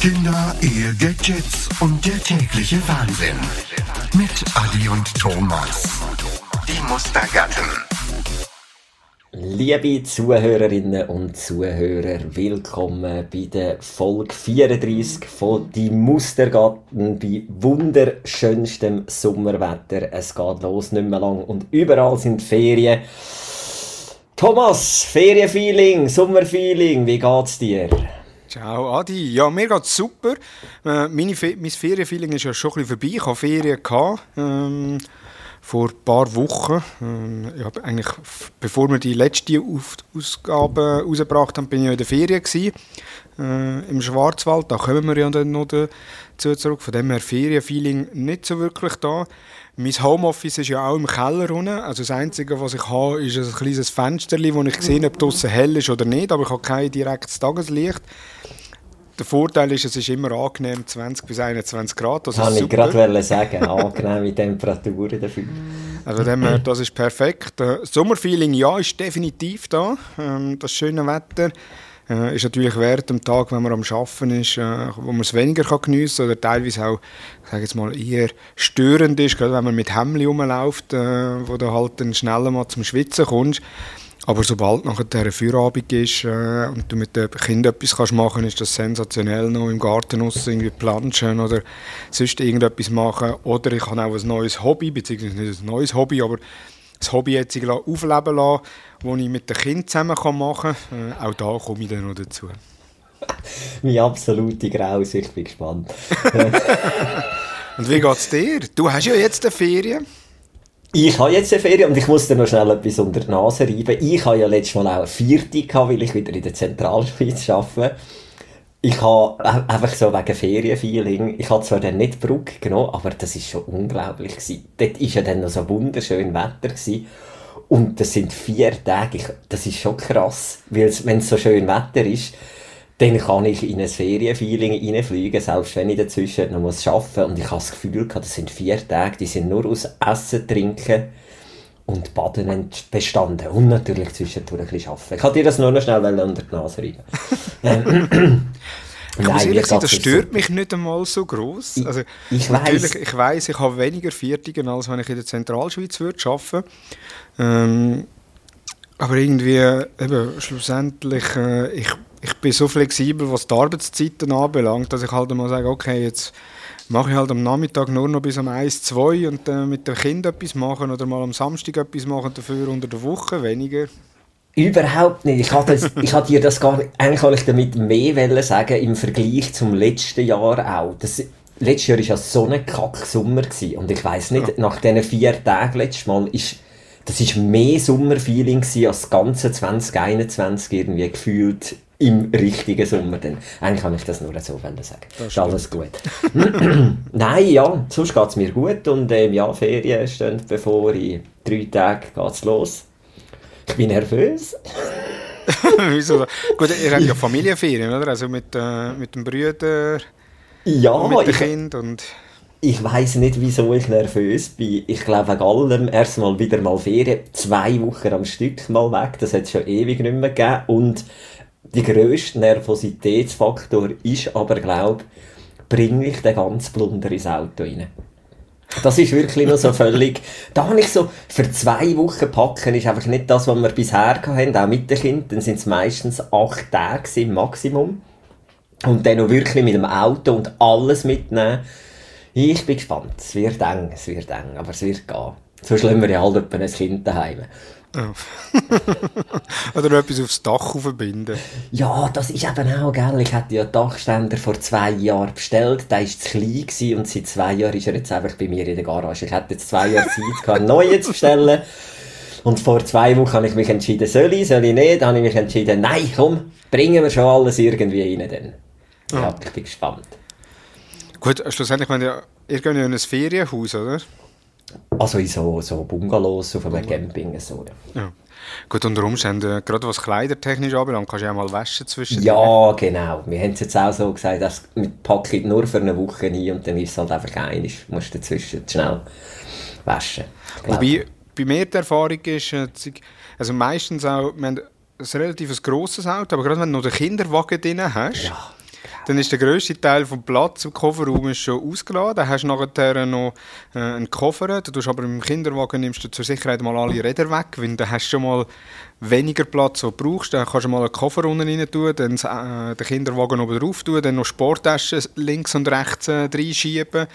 Kinder, Ehe, Gadgets und der tägliche Wahnsinn. Mit Adi und Thomas. Die Mustergatten. Liebe Zuhörerinnen und Zuhörer, willkommen bei der Folge 34 von Die Mustergatten bei wunderschönstem Sommerwetter. Es geht los, nicht mehr lang und überall sind Ferien. Thomas, Ferienfeeling, Sommerfeeling, wie geht's dir? Ciao Adi, ja mir geht's super. Äh, meine mein Ferienfeeling ist ja schon ein bisschen vorbei. Ich hatte Ferien gehabt, ähm, vor ein paar Wochen. Ähm, ich habe eigentlich, bevor wir die letzte Auf Ausgabe rausgebracht haben, bin ich in der Ferien gewesen, äh, im Schwarzwald. Da kommen wir ja dann noch dazu zurück. Von dem her Ferienfeeling nicht so wirklich da. Mein Homeoffice ist ja auch im Keller unten. Also das Einzige, was ich habe, ist ein kleines Fenster, wo ich sehe, ob draußen hell ist oder nicht. Aber ich habe kein direktes Tageslicht. Der Vorteil ist, es ist immer angenehm, 20 bis 21 Grad. Das Kann ich gerade sagen, angenehme Temperaturen dafür. Also dem, das ist perfekt. Sommerfeeling, ja, ist definitiv da. Ähm, das schöne Wetter. Äh, ist natürlich während dem Tag, wenn man am Arbeiten ist, äh, wo man es weniger kann geniessen kann oder teilweise auch, sage jetzt mal, eher störend ist, gerade wenn man mit Hemd rumläuft, äh, wo du halt dann schneller mal zum Schwitzen kommst. Aber sobald nachher der Feierabend ist äh, und du mit dem Kind etwas kannst machen ist das sensationell noch im Garten raus, irgendwie planschen oder sonst irgendetwas machen. Oder ich habe auch ein neues Hobby, beziehungsweise nicht ein neues Hobby, aber das Hobby jetzt aufleben lassen, das ich mit den Kindern zusammen machen kann. Äh, auch da komme ich dann noch dazu. Meine absolute Graus, ich bin gespannt. und wie geht es dir? Du hast ja jetzt eine Ferien. Ich habe jetzt eine Ferien und ich muss dir noch schnell etwas unter die Nase reiben. Ich habe ja letztes Mal auch eine Vierte gehabt, weil ich wieder in der Zentralschweiz arbeite. Ich habe einfach so wegen Ferienfeeling, ich habe zwar dann nicht Brugg genommen, aber das ist schon unglaublich gewesen. Dort war ja dann noch so wunderschön Wetter gewesen. Und das sind vier Tage, ich, das ist schon krass, weil wenn es so schön Wetter ist, dann kann ich in ein Ferienfeeling reinfliegen, selbst wenn ich dazwischen noch arbeiten muss. Und ich habe das Gefühl gehabt, das sind vier Tage, die sind nur aus Essen, Trinken und Baden bestanden. Und natürlich zwischendurch ein bisschen arbeiten. Ich kann dir das nur noch schnell unter die Nase reiben. Ähm, ich muss ehrlich sagen, das stört mich nicht einmal so groß. Also, ich, ich weiß. Ich weiß, ich habe weniger Viertigen, als wenn ich in der Zentralschweiz würde arbeiten. Ähm, aber irgendwie, eben, schlussendlich, äh, ich, ich bin so flexibel, was die Arbeitszeiten anbelangt, dass ich halt mal sage, okay, jetzt mache ich halt am Nachmittag nur noch bis um 1, 2 und äh, mit dem Kind etwas machen oder mal am Samstag etwas machen, dafür unter der Woche weniger. Überhaupt nicht. Ich hatte, ich hatte dir das gar nicht, eigentlich wollte ich damit mehr sagen im Vergleich zum letzten Jahr auch. Das, letztes Jahr war ja so ein Kack-Sommer und ich weiss nicht, ja. nach diesen vier Tagen letztes Mal ist, das ist mehr Sommerfeeling als das ganze 2021 irgendwie gefühlt im richtigen Sommer dann. Eigentlich kann ich das nur so sagen. Das ist alles gut. Nein, ja, sonst geht es mir gut und ähm, ja, Ferien stehen bevor. In drei Tagen geht es los. Ich bin nervös. Wieso? Gut, ihr habt ja Familienferien, oder? Also mit, äh, mit dem Brüder ja, und mit dem Kind und... Ich weiß nicht, wieso ich nervös bin. Ich glaube, wegen allem erstmal wieder mal Ferien. Zwei Wochen am Stück mal weg. Das hat es schon ewig nicht mehr gegeben. Und der grösste Nervositätsfaktor ist aber, glaube ich, bringe ich den ganzen Blunder ins Auto rein. Das ist wirklich noch so völlig, da habe ich so, für zwei Wochen packen ist einfach nicht das, was wir bisher hatten, auch mit den Kindern, dann sind es meistens acht Tage im Maximum. Und dann noch wirklich mit dem Auto und alles mitnehmen. Ich bin gespannt. Es wird eng, es wird eng, aber es wird gehen. So schlimm wir ja halt ein Kind daheim. Ja. Oder etwas aufs Dach verbinden. Ja, das ist eben auch, gell. Ich hatte ja Dachständer vor zwei Jahren bestellt. Der war zu klein gewesen und seit zwei Jahren ist er jetzt einfach bei mir in der Garage. Ich hätte jetzt zwei Jahre Zeit gehabt, neue zu bestellen. Und vor zwei Wochen habe ich mich entschieden, soll ich, soll ich nicht? Dann habe ich mich entschieden, nein, komm, bringen wir schon alles irgendwie rein. Dann. Ja, ja ich bin gespannt. Gut, schlussendlich, meine, ihr geht ja in ein Ferienhaus, oder? Also in so, so Bungalows auf einem Camping. So. Ja. Gut, unter Umständen, gerade was kleidertechnisch anbelangt, kannst du ja mal waschen zwischen Ja, genau. Wir haben es jetzt auch so gesagt, dass wir packen nur für eine Woche ein und dann ist es halt einfach einig. Du musst dazwischen schnell waschen. Wobei, bei mir die Erfahrung ist, äh, also meistens auch, wir haben ein relativ grosses Auto, aber gerade wenn du noch den Kinderwagen drin hast, ja dann ist der grösste Teil vom Platz im Kofferraum ist schon ausgeladen. Dann hast du nachher noch äh, einen Koffer. Du tust aber im Kinderwagen nimmst du zur Sicherheit mal alle Räder weg, weil dann hast du schon mal weniger Platz, den du brauchst. Dann kannst du mal einen Koffer unten rein tun, dann äh, den Kinderwagen oben drauf tun, dann noch Sporttaschen links und rechts äh, reinschieben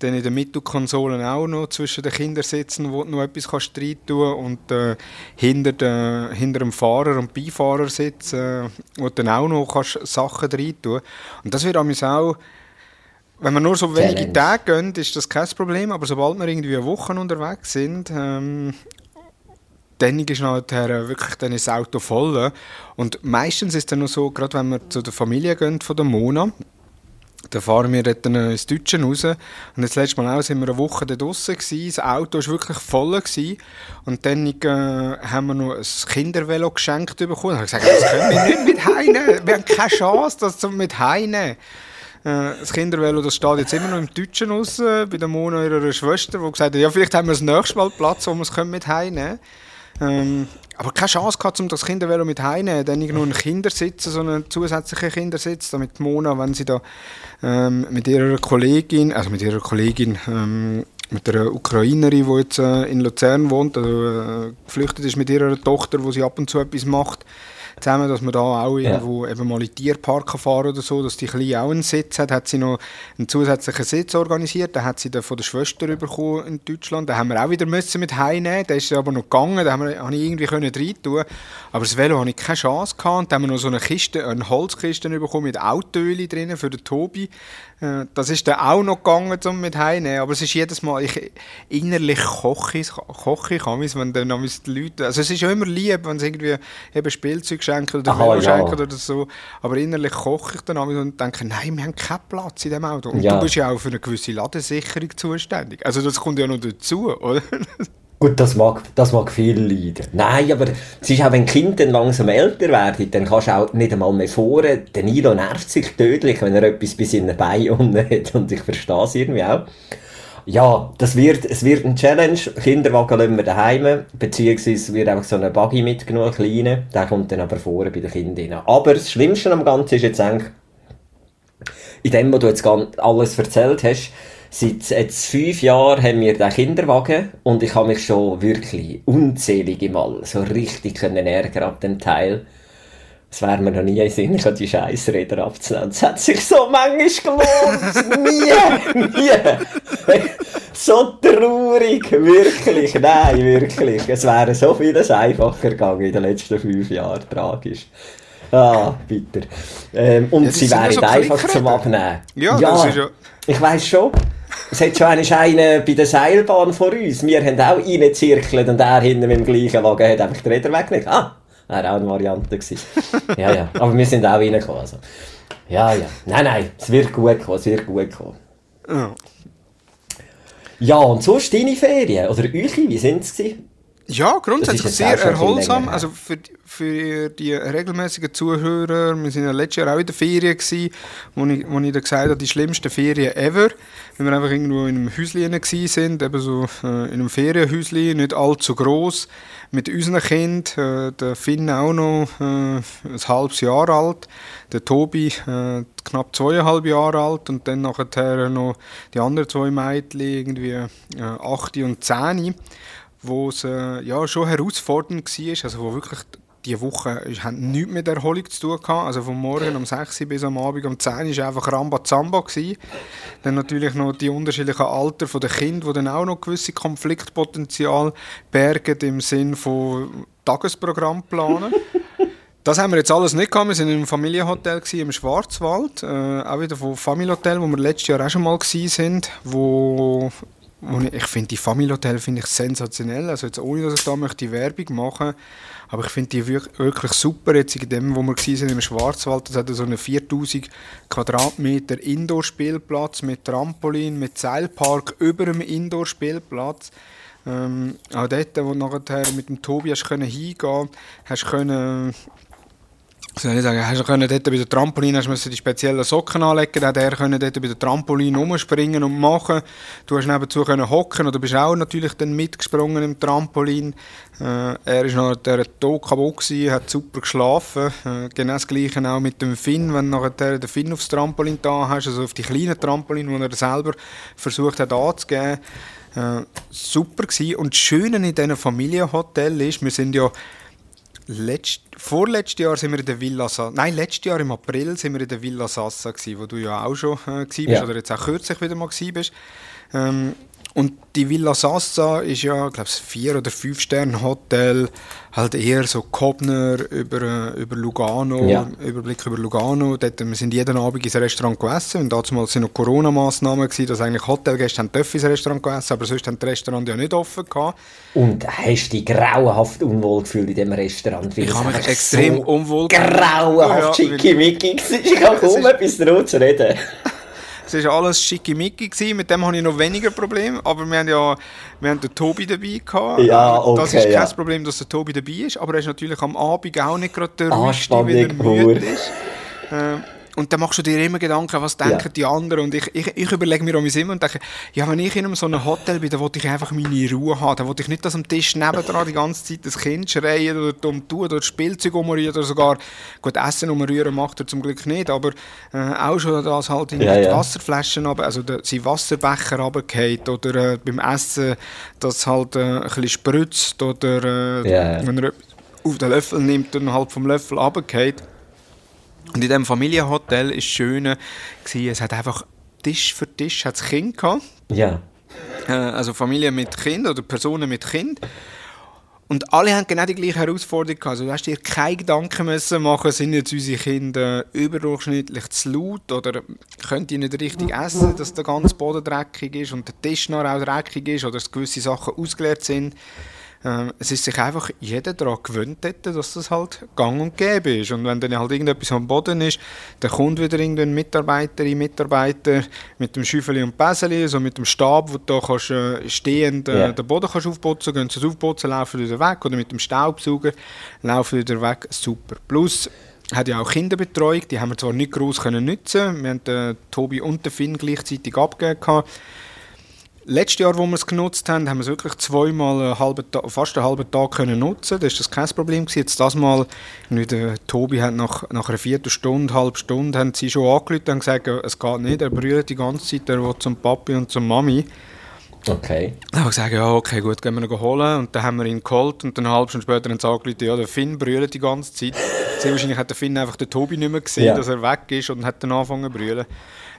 dann in der Mittelkonsole auch noch zwischen den Kindersitzen, wo du noch etwas kannst rein tun und äh, hinter, de, hinter dem Fahrer- und Beifahrersitz, äh, wo du dann auch noch kannst Sachen rein tun Und das wird auch, wenn wir nur so wenige Tage gehen, ist das kein Problem, aber sobald wir irgendwie eine Woche unterwegs sind, ähm, dann ist nachher wirklich dann das Auto voll. Und meistens ist es dann so, gerade wenn wir zu der Familie gehen von der Mona, dann fahren wir dort ins Deutsche raus. Und das letzte Mal auch sind wir eine Woche da draußen. Das Auto war wirklich voll. Gewesen. Und dann äh, haben wir noch ein Kindervelo geschenkt bekommen. Ich habe gesagt, das können wir nicht mit heimnehmen. Wir haben keine Chance, das mit heimnehmen. Äh, das Kindervelo das steht jetzt immer noch im Deutschen raus, bei der Mona ihrer Schwester, die gesagt hat, ja, vielleicht haben wir das nächste Mal Platz, wo wir es mit heimnehmen können. Ähm, aber keine Chance gehabt, um das Kindervelo mit heimzunehmen. Dann nur einen Kindersitz, so einen zusätzlichen Kindersitz, damit Mona, wenn sie da ähm, mit ihrer Kollegin, also mit ihrer Kollegin, ähm, mit einer Ukrainerin, die jetzt äh, in Luzern wohnt, also äh, geflüchtet ist mit ihrer Tochter, wo sie ab und zu etwas macht, zusammen, dass man da auch irgendwo ja. eben mal in den Tierpark fahren oder so, dass die Kleine auch einen Sitz hat, hat sie noch einen zusätzlichen Sitz organisiert, den hat sie dann von der Schwester bekommen in Deutschland, den haben wir auch wieder müssen mit heimnehmen, der ist aber noch gegangen, da habe ich irgendwie können reintun, aber das Velo hatte ich keine Chance gehabt, dann haben wir noch so eine Kiste, eine Holzkiste bekommen mit Autöl drin für den Tobi, äh, das ist dann auch noch gegangen, um mit heimzunehmen. Aber es ist jedes Mal, ich, innerlich koche ich, koche ich wenn dann die Leute, also es ist ja immer lieb, wenn sie irgendwie eben Spielzeug schenken oder Aha, ja. schenken oder so, aber innerlich koche ich dann und denke, nein, wir haben keinen Platz in dem Auto. Und ja. du bist ja auch für eine gewisse Ladensicherung zuständig. Also das kommt ja noch dazu, oder? Gut, das mag, das mag viel leiden. Nein, aber es ist auch, wenn Kinder dann langsam älter werden, dann kannst du auch nicht einmal mehr fahren. Der Nilo nervt sich tödlich, wenn er etwas bei seinen Beinen unten hat. Und ich verstehe es irgendwie auch. Ja, das wird, es wird ein Challenge. Kinderwagen lassen wir daheim, beziehungsweise wird einfach so eine Buggy mitgenommen, eine kleine. Der kommt dann aber vorne bei den Kindern. Aber das Schlimmste am Ganzen ist jetzt eigentlich, in dem, was du jetzt alles erzählt hast, Seit jetzt fünf Jahren haben wir den Kinderwagen und ich habe mich schon wirklich unzählige Mal so richtig können ärgern ab dem Teil. Es wäre mir noch nie in Sinn die Scheißräder abzunehmen. Es hat sich so manchmal gelohnt. nie, nie. so traurig, wirklich, nein, wirklich. Es wäre so vieles einfacher gegangen in den letzten fünf Jahren, tragisch. Ah, bitter. Ähm, und ja, sie wären so einfach zum Abnehmen. Ja, ja, das ist ja... Ich weiss schon. Es hat schon einen bei der Seilbahn vor uns. Wir haben auch reingezirkelt und er hinten mit dem gleichen Wagen hat einfach die Räder weggenommen. Ah, war auch eine Variante. Ja, ja. Aber wir sind auch reingekommen. Also. Ja, ja. Nein, nein, es wird gut kommen, es wird gut kommen. Ja. Ja, und sonst deine Ferien? Oder eure, wie sind es ja, grundsätzlich sehr erholsam. Also für, für die regelmäßigen Zuhörer, wir waren ja letztes Jahr auch in der Ferien, gewesen, wo ich, wo ich dann gesagt habe, die schlimmsten Ferien ever. Wenn wir einfach irgendwo in einem Häuschen waren, eben so äh, in einem Ferienhäuschen, nicht allzu gross, mit unseren Kindern, äh, der Finn auch noch äh, ein halbes Jahr alt, der Tobi äh, knapp zweieinhalb Jahre alt. Und dann nachher noch die anderen zwei Mädchen, irgendwie äh, acht und zehn wo es äh, ja, schon herausfordernd war, also wo wirklich die Woche haben nichts mit Erholung zu tun gehabt. Also vom Morgen um 6 Uhr bis am Abend um 10 Uhr war einfach Rambazamba. Gewesen. Dann natürlich noch die unterschiedlichen Alter der Kinder, die dann auch noch gewisse Konfliktpotenzial bergen im Sinn von Tagesprogramm planen. Das haben wir jetzt alles nicht gehabt. Wir waren einem Familienhotel im Schwarzwald, äh, auch wieder vom Familienhotel, wo wir letztes Jahr auch schon mal waren, wo ich, ich finde die Familienhotel finde ich sensationell. Also jetzt ohne, dass ich da möchte Werbung machen aber ich finde die wirklich super. Jetzt in dem, wo wir waren im Schwarzwald, das hat so einen 4000 Quadratmeter Indoor-Spielplatz mit Trampolin, mit Seilpark über dem Indoor-Spielplatz. Ähm, auch dort, wo du nachher mit dem Tobi hast können hingehen, hast können soll ich sagen, hast du können dort bei der Trampolin hast du die speziellen Socken anlegen, dann der können dort bei der Trampolin rumspringen und machen. Du hast nebenzu können hocken oder bist auch natürlich dann mitgesprungen im Trampolin. Äh, er ist noch der Tag kaputt hat super geschlafen. Äh, genau das Gleiche auch mit dem Finn, wenn nachher den Finn aufs Trampolin da hast, also auf die kleinen Trampolin, die er selber versucht hat anzugeben. Äh, super gewesen. Und das Schöne in diesem Familienhotel ist, wir sind ja Letzt, vorletztes Jahr sind wir in der Villa Sassa. Nein, letztes Jahr im April sind wir in der Villa Sassa gewesen, wo du ja auch schon äh, bist ja. oder jetzt auch kürzlich wieder mal bist. Ähm, und die Villa Sassa ist ja, glaube ich, vier oder fünf Sterne Hotel, halt eher so Kobner über, über Lugano, ja. Überblick über Lugano. Dort, wir sind jeden Abend ins Restaurant gegessen. Und damals sind noch Corona-Massnahmen dass eigentlich Hotelgäste haben dürfen ins Restaurant gegessen, aber sonst haben die Restaurants ja nicht offen gehabt. Und hast du dich grauenhaft unwohl gefühlt in diesem Restaurant? Ich habe mich extrem so unwohl gefühlt. Grauenhaft ja, schickimicki. Ich kann kaum etwas darüber zu reden. Es war alles schickimicki, mit dem habe ich noch weniger Probleme, aber wir haben ja wir haben den Tobi dabei gehabt. Ja, okay, Das ist kein ja. Problem, dass der Tobi dabei ist, aber er ist natürlich am Abend auch nicht gerade der ruhigste, wie er müde ist. Äh, und dann machst du dir immer Gedanken, was denken ja. die anderen. Und ich, ich, ich überlege mir immer und denke, ja, wenn ich in einem so einem Hotel bin, dann will ich einfach meine Ruhe haben. Dann will ich nicht, dass am Tisch nebendran die ganze Zeit das Kind schreit oder dumm tun oder Spielzeug umrühren oder sogar, gut, Essen umrühren macht er zum Glück nicht, aber äh, auch schon, dass halt in ja, die ja. Wasserflaschen, runter, also der, sein Wasserbecher runtergeht oder äh, beim Essen, dass halt äh, ein bisschen spritzt oder äh, ja, wenn er auf den Löffel nimmt und halt vom Löffel runtergeht. Und in diesem Familienhotel war es schön, es hat einfach Tisch für Tisch hat's Kind gehabt. Ja. Äh, also Familien mit Kind oder Personen mit Kind. Und alle haben genau die gleiche Herausforderung gehabt. Also du hast dir keine Gedanken müssen machen, sind jetzt unsere Kinder überdurchschnittlich zu laut oder können die nicht richtig essen, dass der ganze Boden dreckig ist und der Tisch noch auch dreckig ist oder dass gewisse Sachen ausgeleert sind. Ähm, es ist sich einfach jeder daran gewöhnt, dass das halt gang und gäbe ist. Und wenn dann halt irgendetwas am Boden ist, dann kommt wieder irgendein Mitarbeiterin, Mitarbeiter mit dem Schüffeli und Päseli, so mit dem Stab, wo du da kannst, äh, stehend äh, yeah. den Boden kannst aufputzen kannst, gehen sie aufputzen, laufen wieder weg. Oder mit dem Staubsauger laufen wieder weg. Super. Plus, hat ja auch Kinderbetreuung, die haben wir zwar nicht groß können nutzen, wir haben den Tobi und den Finn gleichzeitig abgegeben Letztes Jahr, wo wir es genutzt haben, haben wir es wirklich zweimal einen halben Tag, fast einen halben Tag können nutzen. Da war das kein Problem. Gewesen. Jetzt das Mal, der Tobi hat nach, nach einer Viertelstunde, halben Stunde, haben sie schon angerufen und gesagt, es geht nicht, er brüllt die ganze Zeit, er will zum Papi und zur Mami. Okay. Dann habe ich gesagt, ja, okay, gut, gehen wir ihn holen. Und dann haben wir ihn geholt und dann eine halbe Stunde später haben sie angerufen, ja, der Finn brüllt die ganze Zeit. Sehr wahrscheinlich hat der Finn einfach den Tobi nicht mehr gesehen, ja. dass er weg ist und hat dann angefangen zu brüllen.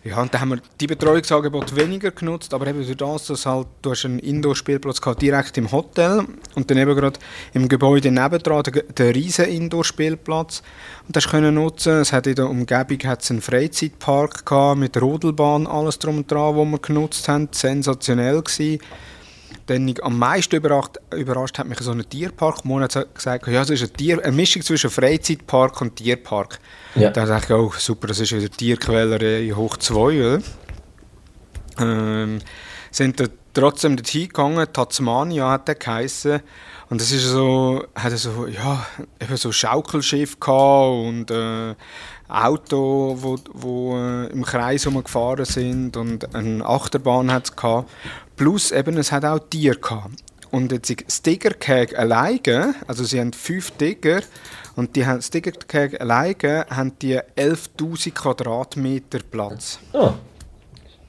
Ja, und dann haben wir die Betreuungsangebot weniger genutzt, aber eben durch das, dass halt, du hast einen Indoor-Spielplatz direkt im Hotel und dann eben gerade im Gebäude nebendran den, den riesen Indoor-Spielplatz und das können nutzen. Es hat in der Umgebung hat's einen Freizeitpark gehabt, mit Rodelbahn, alles drum und dran, wo wir genutzt haben, sensationell gewesen. Dann am meisten überrascht, überrascht hat mich so ein Tierpark. Mona hat gesagt, ja, es ist eine, Tier, eine Mischung zwischen Freizeitpark und Tierpark. Ja. Da dachte ich, oh super, das ist wieder Tierquälerei hoch 2, oder? Ähm, sind da trotzdem dorthin gegangen, Tasmania hat der geheissen. Und das ist so, hat so, ja, eben so Schaukelschiff gehabt und äh, Auto, wo, wo äh, im Kreis gefahren sind und eine Achterbahn hat es. Plus eben, es hat auch Tiere gehabt. Und jetzt das Tigerkäge alleine, also sie haben fünf Tiger und die haben, das Tigerkäge alleine haben die 11'000 Quadratmeter Platz. Oh,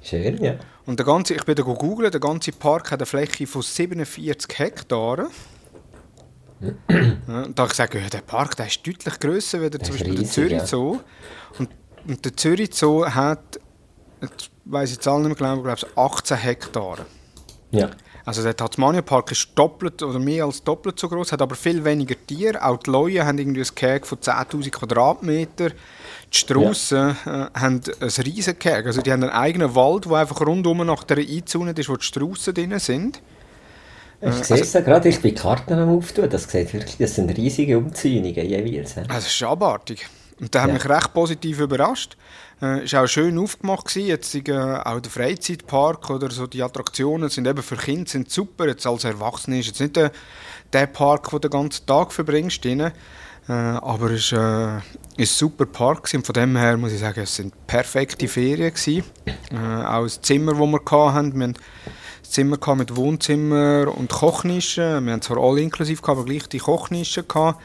schön, ja. Und der ganze, ich bin da gegoogelt, der ganze Park hat eine Fläche von 47 Hektaren. Ja, da habe ich gesagt, ja, der Park der ist deutlich grösser als zum Beispiel der Zürich Zoo. Und, und der Zürich Zoo hat, ich weiß jetzt alle nicht mehr genau, glaube ich, 18 Hektare. Ja. Also der Tasmania Park ist doppelt oder mehr als doppelt so groß, hat aber viel weniger Tiere. Auch die Leuen haben irgendwie ein Käge von 10.000 Quadratmeter. Die Straussen ja. äh, haben ein riesiges Käge. Also die haben einen eigenen Wald, der einfach rundum nach der eingezäunt ist, wo die Straussen drin sind. Ich äh, sehe es also, gerade, ich bin Karten am auftun. Das sieht wirklich, das sind riesige Umzäunungen jeweils. Also das ist abartig. Und das ja. hat mich recht positiv überrascht. Äh, ist auch schön aufgemacht gewesen. Jetzt äh, auch der Freizeitpark oder so die Attraktionen sind eben für Kinder sind super. Jetzt als Erwachsene ist jetzt nicht der, der Park, wo du den ganzen Tag verbringst. Drin. Äh, aber es war äh, ein super Park und von dem her muss ich sagen, es sind perfekte Ferien gewesen. Äh, auch das Zimmer, das wir hatten, wir hatten Zimmer mit Wohnzimmer und Kochnischen. Wir haben zwar alle inklusiv, aber gleich die Kochnischen gehabt.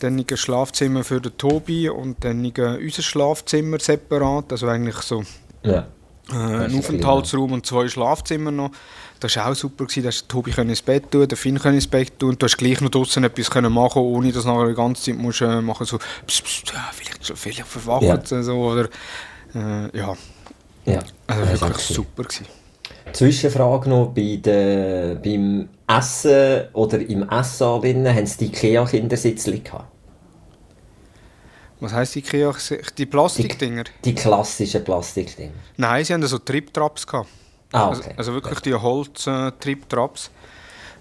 Dann ein Schlafzimmer für den Tobi und dann unser Schlafzimmer separat, also eigentlich so ja. äh, ein Aufenthaltsraum und zwei Schlafzimmer noch. Das war auch super, gewesen. da konnte Tobi ins Bett tun, der Finn ins Bett tun und du hast gleich noch draußen etwas können machen ohne dass du die ganze Zeit musst, äh, machen so pss, pss, ja, vielleicht, vielleicht verwacht ja. so, oder äh, ja. ja. Also wirklich super gewesen. Zwischenfrage noch, bei de, beim Essen oder im Essen haben sie die Ikea-Kindersitzli gehabt? Was heisst die Ikea? Die Plastikdinger? Die, die klassischen Plastikdinger? Nein, sie haben so Trip-Traps gehabt. Ah, also, okay. also, also wirklich die Holz-Trip-Traps,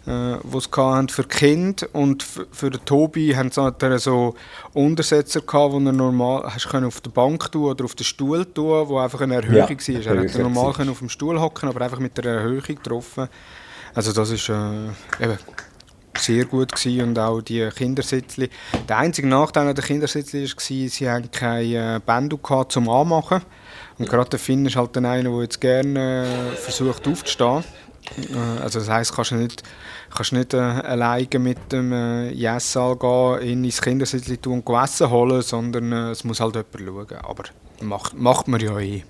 äh, die sie hatten für Kind und für den Tobi haben sie so Untersetzer gehabt, wo er normal hast können auf der Bank tun oder auf den Stuhl tun, wo einfach eine Erhöhung ja, war. Er hätte normal können auf dem Stuhl hocken, aber einfach mit der Erhöhung getroffen. Also das ist äh, eben sehr gut gewesen und auch die Kindersitzli. Der einzige Nachteil an den Kindersitzli war, sie hatten keine Bänder zum Anmachen. Und gerade der Finn ist halt dann einer, der jetzt gerne äh, versucht aufzustehen. Äh, also das heisst, kannst du nicht, kannst nicht äh, alleine mit dem äh, Jessal gehen, in ins Kindersitz tun und Essen holen, sondern äh, es muss halt jemand schauen. Aber macht, macht man ja eh.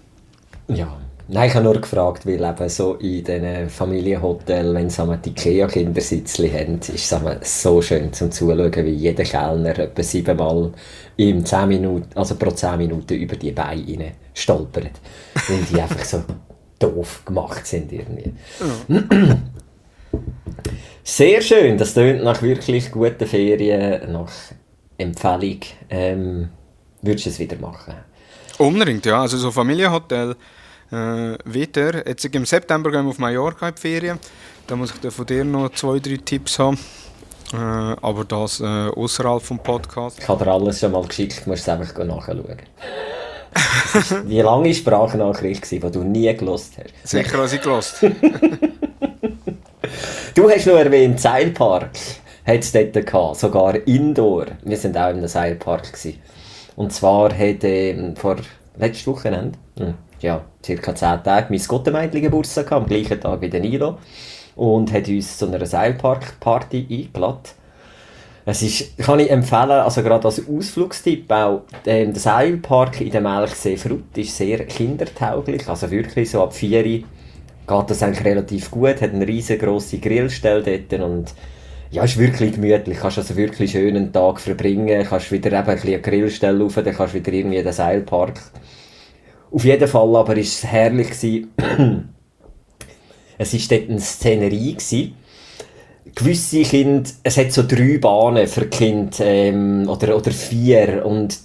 Ja, Nein, ich habe nur gefragt, weil eben so in diesen Familienhotels, wenn sie die Ikea-Kindersitzli haben, ist es so schön zum Zuschauen, wie jeder Kellner etwa siebenmal im 10 Minuten, also pro 10 Minuten über die Beine stolpert. weil die einfach so doof gemacht sind irgendwie. Ja. Sehr schön, das tönt nach wirklich guten Ferien, nach Empfehlung. Ähm, würdest du es wieder machen? Unbedingt, ja. Also so Familienhotel äh, wieder. Jetzt im September gehen wir auf Mallorca in die Ferien. Da muss ich von dir noch zwei, drei Tipps haben. Äh, aber das äh, außerhalb vom Podcast. Ich habe dir alles schon mal geschickt, du musst es einfach nachschauen. Wie lange Sprachnachricht war, die du nie gelost hast? Sicher, was ich gelost Du hast noch erwähnt, Seilpark hat es dort gehabt, sogar Indoor. Wir waren auch in einem Seilpark. Gewesen. Und zwar hat ähm, vor letztes Wochenende, hm, ja, circa 10 Tage, mein Gottemeidli Geburtstag am gleichen Tag wie der Nilo. Und hat uns zu einer Seilpark-Party eingeladen. Es ist, kann ich empfehlen, also gerade als Ausflugstipp auch, ähm, der Seilpark in der Melchsee Frut ist sehr kindertauglich, also wirklich so ab 4 geht das eigentlich relativ gut, hat eine riesengroße Grillstelle dort und ja, ist wirklich gemütlich, kannst also wirklich einen schönen Tag verbringen, kannst wieder eben ein bisschen eine Grillstelle rauf, dann kannst wieder irgendwie den Seilpark auf jeden Fall aber war es herrlich gewesen. es war dort eine Szenerie gewesen. Gewisse Kinder, es hat so drei Bahnen für Kind ähm, oder, oder vier und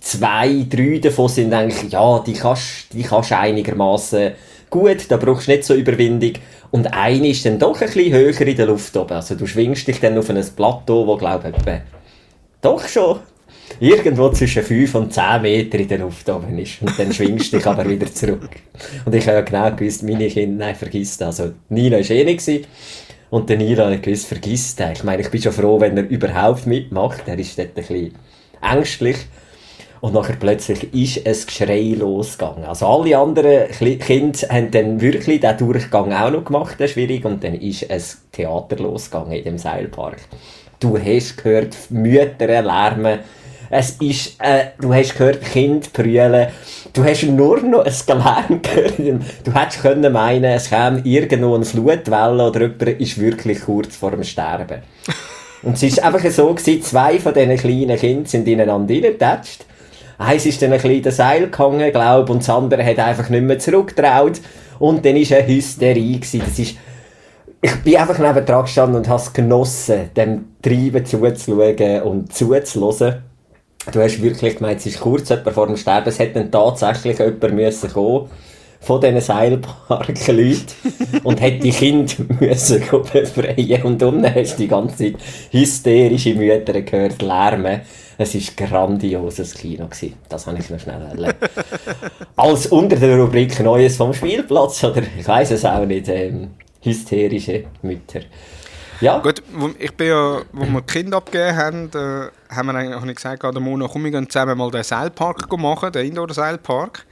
zwei, drei davon sind eigentlich, ja, die kannst, die kannst einigermaßen gut, da brauchst du nicht so Überwindung. Und eine ist dann doch ein bisschen höher in der Luft oben. Also du schwingst dich dann auf ein Plateau, wo glaube ich doch schon irgendwo zwischen 5 und 10 Meter in der Luft oben ist. Und dann schwingst du dich aber wieder zurück. Und ich habe ja genau gewusst, meine Kinder, nein, vergiss das. Also, Nila war eh nicht. Und der Nila hat gewusst, vergiss das. Ich meine, ich bin schon froh, wenn er überhaupt mitmacht. Er ist dort ein bisschen ängstlich. Und nachher plötzlich ist ein Geschrei losgegangen. Also alle anderen Kinder haben dann wirklich den Durchgang auch noch gemacht, der schwierig, und dann ist ein Theater losgegangen in dem Seilpark. Du hast gehört, Mütter lärmen, es ist, äh, du hast gehört, Kind brüllen. Du hast nur noch ein Gelärm gehört. Du hättest können meinen, es käme irgendwo eine Flutwelle oder jemand ist wirklich kurz vor dem Sterben. Und es war einfach so, gewesen, zwei von diesen kleinen Kindern sind ineinander reingetatscht. Eins ist dann ein den Seil gehangen, glaube und das andere hat einfach nicht mehr zurückgetraut. Und dann war eine Hysterie. Gewesen. Das ist, ich bin einfach neben dran gestanden und habe es genossen, dem Treiben zuzuschauen und zuzuhören. Du hast wirklich gemeint, es ist kurz jemand vor dem Sterben. Es hätte dann tatsächlich jemand müssen kommen von diesen Seilparkleuten und hätte die Kinder müssen befreien und unten hast du die ganze Zeit hysterische Mütter gehört, lärmen. Es war grandioses Kino. Gewesen. Das habe ich noch schnell erlebt. Als unter der Rubrik Neues vom Spielplatz oder ich weiß es auch nicht, ähm, hysterische Mütter. Ja. Gut, ich bin ja, wo wir die Kinder abgegeben haben, äh, haben wir eigentlich, ich gesagt, der Mono, komm, wir gehen zusammen mal den Seilpark machen, den Indoor-Seilpark.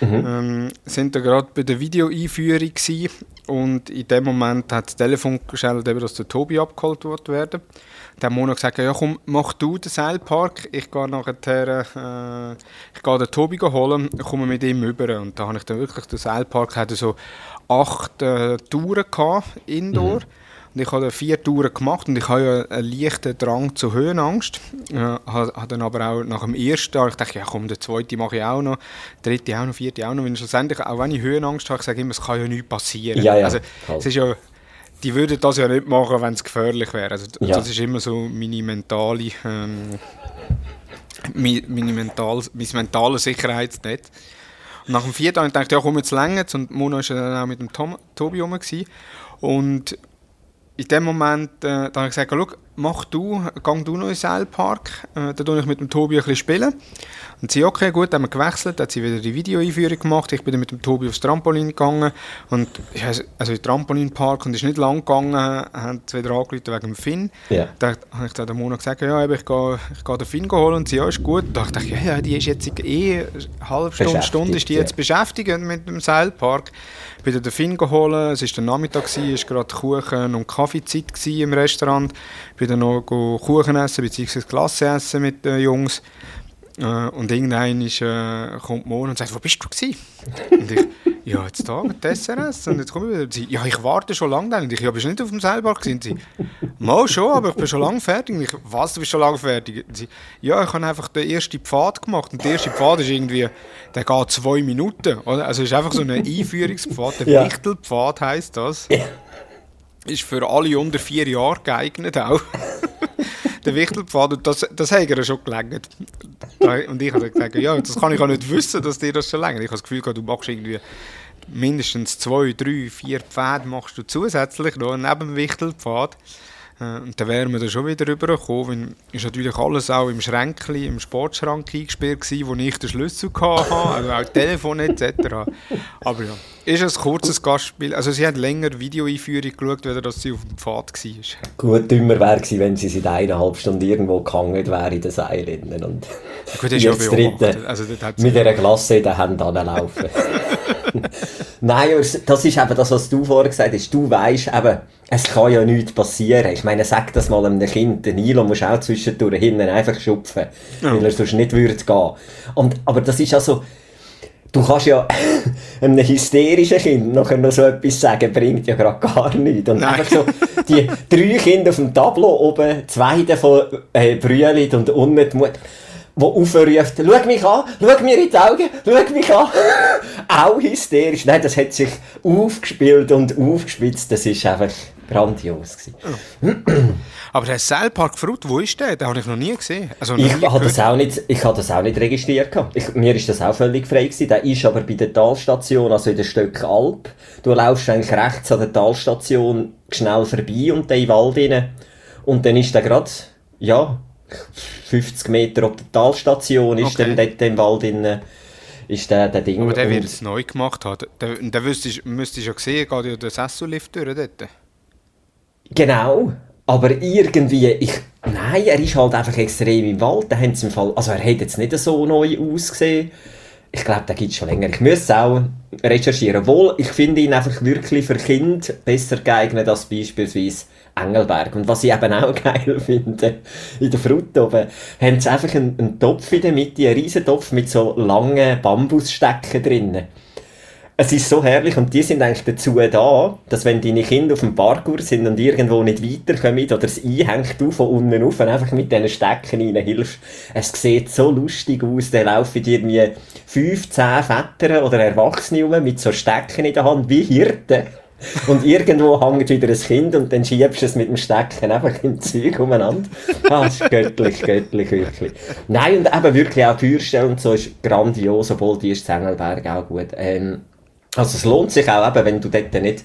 Mhm. Ähm, sind da gerade bei der Videoeinführung gewesen und in dem Moment hat das Telefon gestellt, dass der Tobi abgeholt wird werden. Haben wir gesagt, ja komm, mach du den Seilpark, ich gehe nachher, äh, ich gehe den Tobi holen, komme mit ihm rüber. Und da habe ich dann wirklich, der Seilpark hatte so acht äh, Touren gehabt, Indoor. Mhm. Und ich habe vier Touren gemacht und ich habe ja einen leichten Drang zur Höhenangst. Äh, habe, dann aber auch nach dem ersten, ich dachte, ja komm, der zweite mache ich auch noch, der dritte auch noch, vierte auch noch. Wenn schlussendlich, auch wenn ich Höhenangst habe, ich sage immer, es kann ja nichts passieren. Ja, ja, also, es ist ja, die würden das ja nicht machen, wenn es gefährlich wäre. Also, ja. Das ist immer so meine mentale, ähm, meine, meine mental, mein mentales Sicherheitsnetz. Und nach dem vierten habe ich gedacht, ja komm, jetzt länger. Und Mono war dann auch mit dem Tom, Tobi rum. Und in dem Moment äh, da habe ich gesagt, mach du, gang du noch in den Seilpark, äh, da tue ich mit dem Tobi ein bisschen spielen. Und sie, okay, gut, haben wir gewechselt, hat sie wieder die Videoeinführung gemacht, ich bin dann mit dem Tobi aufs Trampolin gegangen und also in den Trampolinpark und ist nicht lang gegangen, haben sie wieder angerufen wegen dem Finn. Yeah. Da habe ich dann der Mona gesagt, ja, ich gehe, ich gehe den Finn holen und sie, ja, ist gut. Da dachte ich, ja, ja, die ist jetzt eh eine halbe Stunde, Stunde ist die jetzt ja. beschäftigt mit dem Seilpark. Ich bin dann den Finn geholt, es war der Nachmittag, es war gerade Kuchen- und Kaffeezeit im Restaurant. Ich bin dann noch Kuchen essen bzw. Klasse essen mit den Jungs. Äh, und irgendwann ist, äh, kommt Mona und sagt, wo bist du gewesen? und ich, ja, jetzt da mit SRS. Und jetzt komme ich wieder. Sie, ja, ich warte schon lange dann. Und ich, ja, bist du nicht auf dem Seilbach gewesen? Sie, mal schon, aber ich bin schon lange fertig. Und ich, was, du bist schon lange fertig? Und sie, ja, ich habe einfach den ersten Pfad gemacht. Und der erste Pfad ist irgendwie, der geht zwei Minuten. Oder? Also es ist einfach so ein Einführungspfad. Der ja. Wichtelpfad heisst das. Ist für alle unter vier Jahre geeignet auch der Wichtelpfad, das, das hat er schon gelangt. Und ich habe gesagt, ja, das kann ich auch nicht wissen, dass dir das schon länger. Ich habe das Gefühl, du machst irgendwie mindestens zwei, drei, vier Pfade machst du zusätzlich noch neben dem Wichtelpfad. Äh, und dann wären wir da schon wieder rübergekommen. Es war natürlich alles auch im Schränkchen, im Sportschrank eingesperrt, wo ich den Schlüssel hatte, also auch Telefon etc. Aber ja, ist ein kurzes Gastspiel. Also sie hat länger Videoeinführung geschaut, als dass sie auf dem Pfad war. Gut, dümmer wäre gewesen, wenn sie seit eineinhalb Stunden irgendwo gehangen wäre in den Seilen und Gut, das jetzt dritte also, mit einer Klasse in den Händen anlaufen. Nein, das ist eben das, was du vorher gesagt hast. Du weißt eben, es kann ja nichts passieren. Ich meine, sag das mal einem Kind. Der Nilo muss auch zwischendurch hinten einfach schupfen, ja. weil er sonst nicht würde gehen. Und, aber das ist also, du kannst ja einem hysterischen Kind nachher noch so etwas sagen, bringt ja gerade gar nichts. Und Nein. einfach so, die drei Kinder auf dem Tableau oben, zwei davon äh, brüllen und unten die aufruft, schau mich an, schau mir in die Augen, schau mich an. Auch hysterisch. Nein, das hat sich aufgespielt und aufgespitzt. Das ist einfach grandios. Aber der Seilpark Frut, wo ist der? Den habe ich noch nie gesehen. Also ich habe das, auch nicht, ich habe das auch nicht registriert. Ich, mir ist das auch völlig frei gewesen. Der ist aber bei der Talstation, also in der Stöck Alp. Du laufst eigentlich rechts an der Talstation schnell vorbei und in den Wald rein. Und dann ist der gerade, ja, 50 Meter auf der Talstation ist okay. dann dort im Wald drin, ist der, der Ding. Aber der wird es neu gemacht haben. Der, der müsstest, müsstest ja sehen, geht ja der Sessellift durch dort. Genau. Aber irgendwie, ich, nein, er ist halt einfach extrem im Wald. Da im Fall, also er hat jetzt nicht so neu ausgesehen. Ich glaube, der gibt es schon länger. Ich müsste auch recherchieren. Wohl, ich finde ihn einfach wirklich für Kinder besser geeignet als beispielsweise Engelberg. Und was ich eben auch geil finde, in der Frut oben, haben sie einfach einen, einen Topf in der Mitte, einen riesen Topf mit so langen Bambusstecken drinnen. Es ist so herrlich und die sind eigentlich dazu da, dass wenn deine Kinder auf dem Parkour sind und irgendwo nicht weiterkommen oder es einhängt du von unten auf und einfach mit diesen Stecken rein hilfst. Es sieht so lustig aus, da laufen dir irgendwie 15 Väter oder Erwachsene rum mit so Stecken in der Hand wie Hirten. Und irgendwo hängt wieder ein Kind und dann schiebst du es mit dem Stecken einfach im Zeug umeinander. Ah, das ist göttlich, göttlich, wirklich. Nein, und eben wirklich auch Feuerstelle und so ist grandios, obwohl die ist Zengelberg auch gut. Ähm, also es lohnt sich auch eben, wenn du dort nicht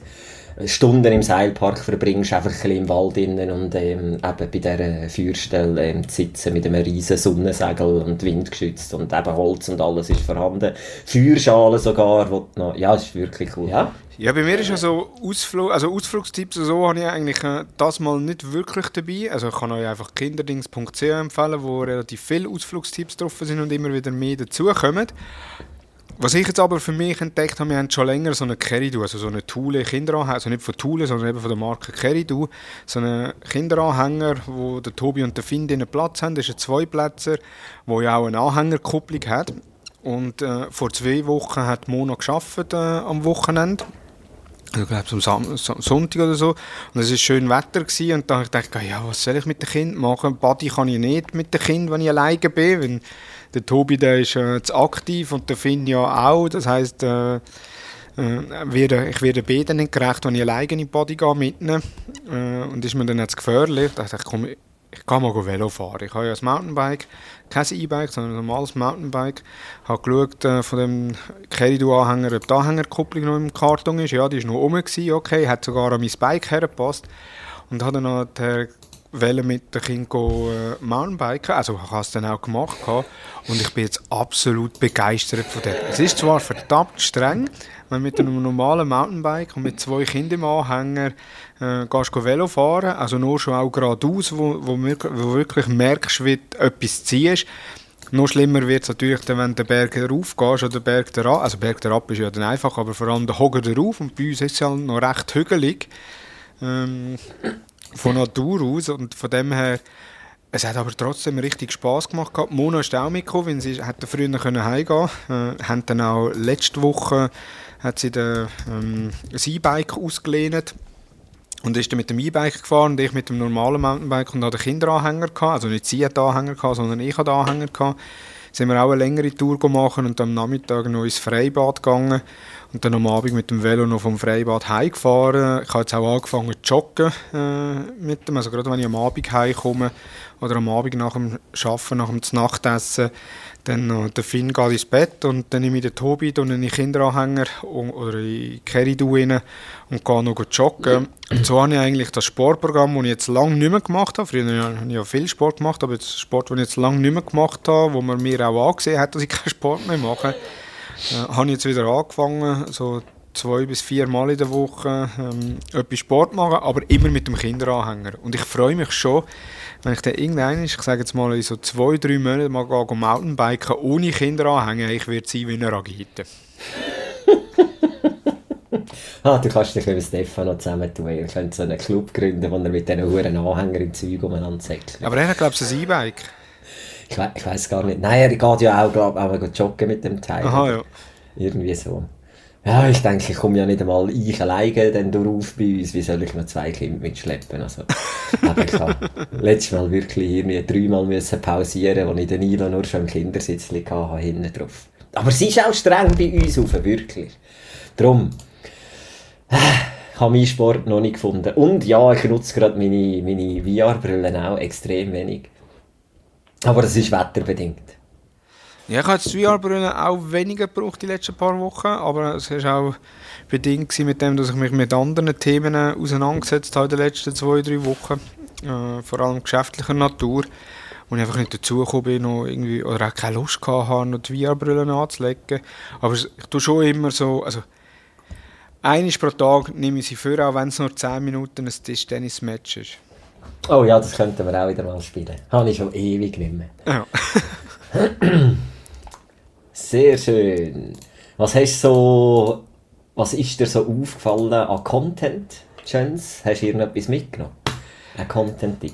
Stunden im Seilpark verbringst, einfach ein im Wald innen und ähm, eben bei dieser Feuerstelle ähm, zu sitzen mit einem riesen Sonnensegel und windgeschützt und eben Holz und alles ist vorhanden. Feuerschalen sogar, wo noch, ja, ist wirklich cool. Ja, ja, bei mir ist ja so Ausflug, also Ausflugstipps und so habe ich eigentlich äh, das mal nicht wirklich dabei. Also ich kann euch einfach kinderdings.ch empfehlen, wo relativ viele Ausflugstipps drauf sind und immer wieder mehr dazukommen. Was ich jetzt aber für mich entdeckt habe, wir haben schon länger so eine Keridu, also so eine Thule Kinderanhänger, also nicht von Thule, sondern eben von der Marke Keridu, so einen Kinderanhänger, wo der Tobi und der Finn drinnen Platz haben, das ist ein Zweiplätzer, wo ja auch eine Anhängerkupplung hat. Und äh, vor zwei Wochen hat Mona geschafft äh, am Wochenende also, ich glaube, am Sam Sonntag oder so. Und es war schön Wetter gewesen, und dann dachte ich, ja, was soll ich mit dem Kind machen? Body kann ich nicht mit dem Kind, wenn ich alleine bin. Wenn der Tobi, der ist äh, zu aktiv und der Finn ja auch. Das heisst, äh, äh, ich werde beiden nicht gerecht, wenn ich alleine in die Body gehe mitnehmen. Äh, und ist mir dann jetzt gefährlich. Da dachte ich, komm, ich kann mal Velo fahren. Ich habe ja ein Mountainbike, kein E-Bike, sondern ein normales Mountainbike. Ich habe geschaut äh, von dem Keridu-Anhänger, ob die Anhängerkupplung noch im Karton ist. Ja, die ist noch gewesen, okay, hat sogar an mein Bike hergepasst. Und habe dann noch der Welle mit dem Kind äh, Mountainbiken. Also ich habe es dann auch gemacht. Und ich bin jetzt absolut begeistert von dem. Es ist zwar verdammt streng, wenn mit einem normalen Mountainbike und mit zwei Kindern im Anhänger äh, gehst du Velo fahren, also nur schon auch geradeaus, wo, wo, wo wirklich merkst, wie du etwas ziehst. Noch schlimmer wird es natürlich, wenn du den Berg rauf gehst oder den Berg darauf. Also Berg darauf ist ja dann einfach, aber vor allem der Hoger darauf. Und bei uns ist es ja noch recht hügelig. Ähm, von Natur aus. Und von dem her, es hat aber trotzdem richtig Spass gemacht. Mona ist auch mitgekommen, weil sie hätte früher heimgehen können. Äh, haben dann auch letzte Woche hat sie den, ähm, ein E-Bike ausgelehnt und ist dann mit dem E-Bike gefahren und ich mit dem normalen Mountainbike und hatte Kinderanhänger gehabt. Also nicht sie hat Anhänger gehabt, sondern ich hatte Anhänger gehabt. Sind wir auch eine längere Tour gemacht und am Nachmittag noch ins Freibad gegangen und dann am Abend mit dem Velo noch vom Freibad heimgefahren. Ich habe jetzt auch angefangen zu joggen äh, mit dem, also gerade wenn ich am Abend heimkomme oder am Abend nach dem Arbeiten, nach dem Nachtessen, dann äh, der Finn geht ins Bett und dann nehme ich den Tobi und einen Kinderanhänger oder in Keridu rein und gehe noch joggen. Und so habe ich eigentlich das Sportprogramm, das ich jetzt lange nicht mehr gemacht habe. Früher habe ich ja viel Sport gemacht, aber das Sport, das ich jetzt lange nicht mehr gemacht habe, wo man mir auch angesehen hat, dass ich keinen Sport mehr mache, äh, habe ich jetzt wieder angefangen, so zwei bis vier Mal in der Woche ähm, etwas Sport machen, aber immer mit dem Kinderanhänger. Und ich freue mich schon, wenn ich dann irgendwann, ich sage jetzt mal in so zwei, drei Monaten mal gehe, Mountainbiken ohne Kinder anhängen, ich werde sein wie eine Ragite. ah, du kannst dich mit Stefano zusammen tun. Ihr könnt so einen Club gründen, wo er mit diesen hohen Anhängern im Zeug umeinander säckelt. Aber er hat, glaube ich, ein E-Bike. Ich, we ich weiß gar nicht. Nein, er geht ja auch, glaube ich, joggen mit dem Teil. Aha, ja. Irgendwie so. Ja, ich denke, ich komme ja nicht einmal ich alleine dann drauf bei uns. Wie soll ich noch zwei Kinder mitschleppen? Also, aber ich habe letztes Mal wirklich irgendwie dreimal müssen pausieren, als ich den Nilo nur schon im Kindersitz hatte, hinten drauf. Aber sie ist auch streng bei uns auf, wirklich. Drum, äh, ich habe meinen Sport noch nicht gefunden. Und ja, ich nutze gerade meine, meine VR-Brillen auch extrem wenig. Aber das ist wetterbedingt. Ja, ich habe jetzt die VR-Brillen auch weniger gebraucht die letzten paar Wochen, aber es war auch bedingt mit dem, dass ich mich mit anderen Themen auseinandergesetzt habe in den letzten zwei, drei Wochen. Äh, vor allem geschäftlicher Natur. Und ich einfach nicht dazugekommen bin, noch irgendwie, oder auch keine Lust hatte, noch die VR-Brillen anzulegen. Aber ich tue schon immer so, also einmal pro Tag nehme ich sie vor, auch wenn es nur 10 Minuten ein Tischtennis-Match ist. Oh ja, das könnten wir auch wieder mal spielen. Habe ich schon ewig nicht mehr. Ja. Sehr schön. Was hast so, was ist dir so aufgefallen an Content, Jens? Hast du irgendetwas mitgenommen? Ein Content-Tipp?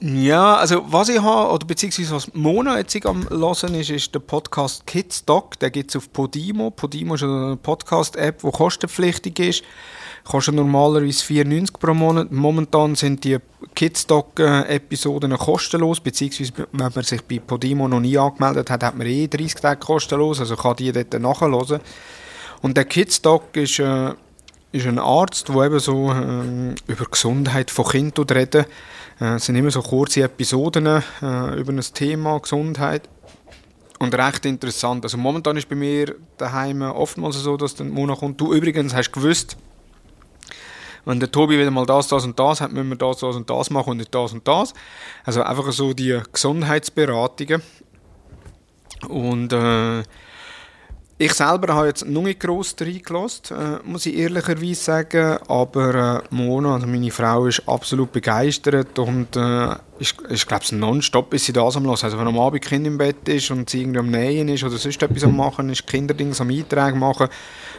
Ja, also was ich habe, oder beziehungsweise was Mona jetzt am hören ist, ist der Podcast Kids Doc. Der gibt es auf Podimo. Podimo ist eine Podcast-App, die kostenpflichtig ist kostet normalerweise 4,90 pro Monat. Momentan sind die Kidstalk-Episoden kostenlos, beziehungsweise wenn man sich bei Podimo noch nie angemeldet hat, hat man eh 30 Tage kostenlos, also kann die dort nachhören. Und der Kidstalk ist, äh, ist ein Arzt, der eben so äh, über Gesundheit von Kindern redet. Äh, es sind immer so kurze Episoden äh, über ein Thema Gesundheit. Und recht interessant. Also momentan ist bei mir daheim oftmals so, dass dann Mona kommt, du übrigens hast gewusst, wenn der Tobi wieder mal das, das und das hat, müssen wir das, das und das machen und nicht das und das. Also einfach so die Gesundheitsberatungen. Und äh, ich selber habe jetzt noch nicht gross reingelassen, äh, muss ich ehrlicherweise sagen, aber äh, Mona, also meine Frau, ist absolut begeistert und äh, ich, ich glaube, es nonstop bis sie das am Hören. Also wenn am Abend Kind im Bett ist und sie irgendwie am Nähen ist oder sonst etwas am Machen ist, Kinderdings am Eintragen machen,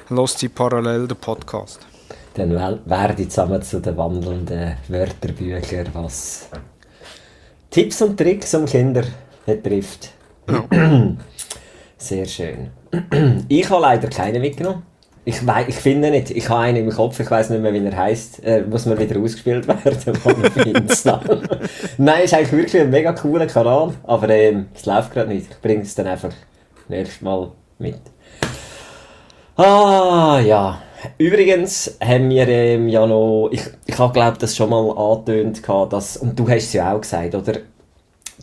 lässt sie parallel den Podcast. Dann werde ich zusammen zu den wandelnden Wörterbüchern, was Tipps und Tricks um Kinder betrifft. Ja. Sehr schön. ich habe leider keine mitgenommen. Ich, wei ich finde nicht. Ich habe einen im Kopf, ich weiß nicht mehr, wie er heißt. Äh, muss mal wieder ausgespielt werden von Nein, ist eigentlich wirklich ein mega cooler Kanal, aber ähm, es läuft gerade nicht. Ich bringe es dann einfach nächstes Mal mit. Ah, ja. Übrigens haben wir ähm, ja noch, ich, ich habe glaube das schon mal angetönt, dass, und du hast es ja auch gesagt, oder?